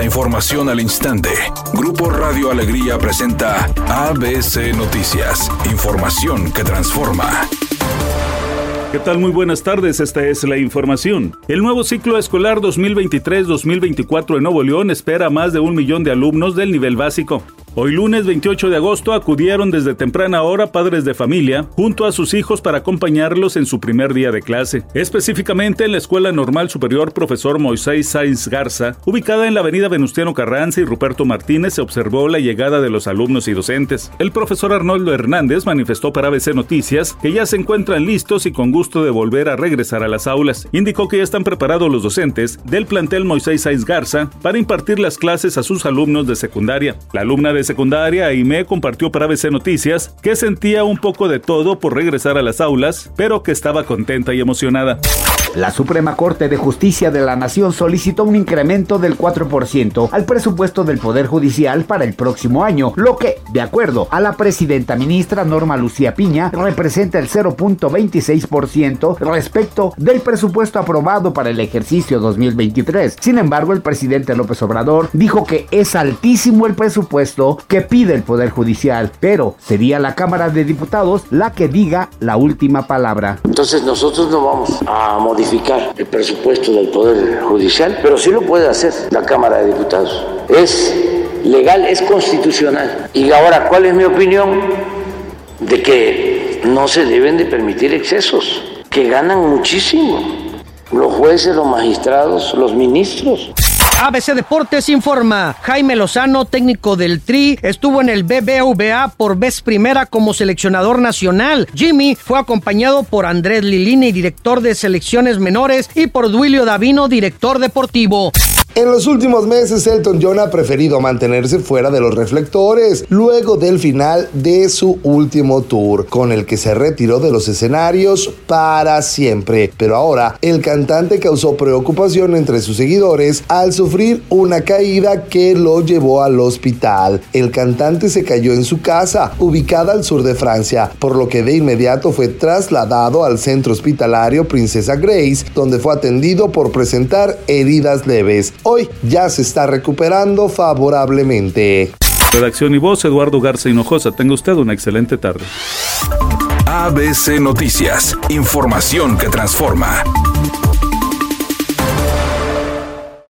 La información al instante. Grupo Radio Alegría presenta ABC Noticias. Información que transforma. ¿Qué tal? Muy buenas tardes, esta es la información. El nuevo ciclo escolar 2023-2024 en Nuevo León espera a más de un millón de alumnos del nivel básico. Hoy lunes 28 de agosto acudieron desde temprana hora padres de familia junto a sus hijos para acompañarlos en su primer día de clase. Específicamente en la Escuela Normal Superior Profesor Moisés Sainz Garza, ubicada en la avenida Venustiano Carranza y Ruperto Martínez, se observó la llegada de los alumnos y docentes. El profesor Arnoldo Hernández manifestó para ABC Noticias que ya se encuentran listos y con gusto de volver a regresar a las aulas. Indicó que ya están preparados los docentes del plantel Moisés Sainz Garza para impartir las clases a sus alumnos de secundaria. La alumna de secundaria, Aime compartió para ABC Noticias que sentía un poco de todo por regresar a las aulas, pero que estaba contenta y emocionada. La Suprema Corte de Justicia de la Nación solicitó un incremento del 4% al presupuesto del Poder Judicial para el próximo año, lo que, de acuerdo a la presidenta ministra Norma Lucía Piña, representa el 0.26% respecto del presupuesto aprobado para el ejercicio 2023. Sin embargo, el presidente López Obrador dijo que es altísimo el presupuesto que pide el Poder Judicial, pero sería la Cámara de Diputados la que diga la última palabra. Entonces nosotros no vamos a modificar el presupuesto del Poder Judicial, pero sí lo puede hacer la Cámara de Diputados. Es legal, es constitucional. Y ahora, ¿cuál es mi opinión? De que no se deben de permitir excesos, que ganan muchísimo los jueces, los magistrados, los ministros. ABC Deportes informa. Jaime Lozano, técnico del Tri, estuvo en el BBVA por vez primera como seleccionador nacional. Jimmy fue acompañado por Andrés Lilini, director de selecciones menores, y por Duilio Davino, director deportivo. En los últimos meses, Elton John ha preferido mantenerse fuera de los reflectores luego del final de su último tour, con el que se retiró de los escenarios para siempre. Pero ahora, el cantante causó preocupación entre sus seguidores al sufrir una caída que lo llevó al hospital. El cantante se cayó en su casa, ubicada al sur de Francia, por lo que de inmediato fue trasladado al centro hospitalario Princesa Grace, donde fue atendido por presentar heridas leves. Hoy ya se está recuperando favorablemente. Redacción y voz, Eduardo Garza Hinojosa. Tenga usted una excelente tarde. ABC Noticias. Información que transforma.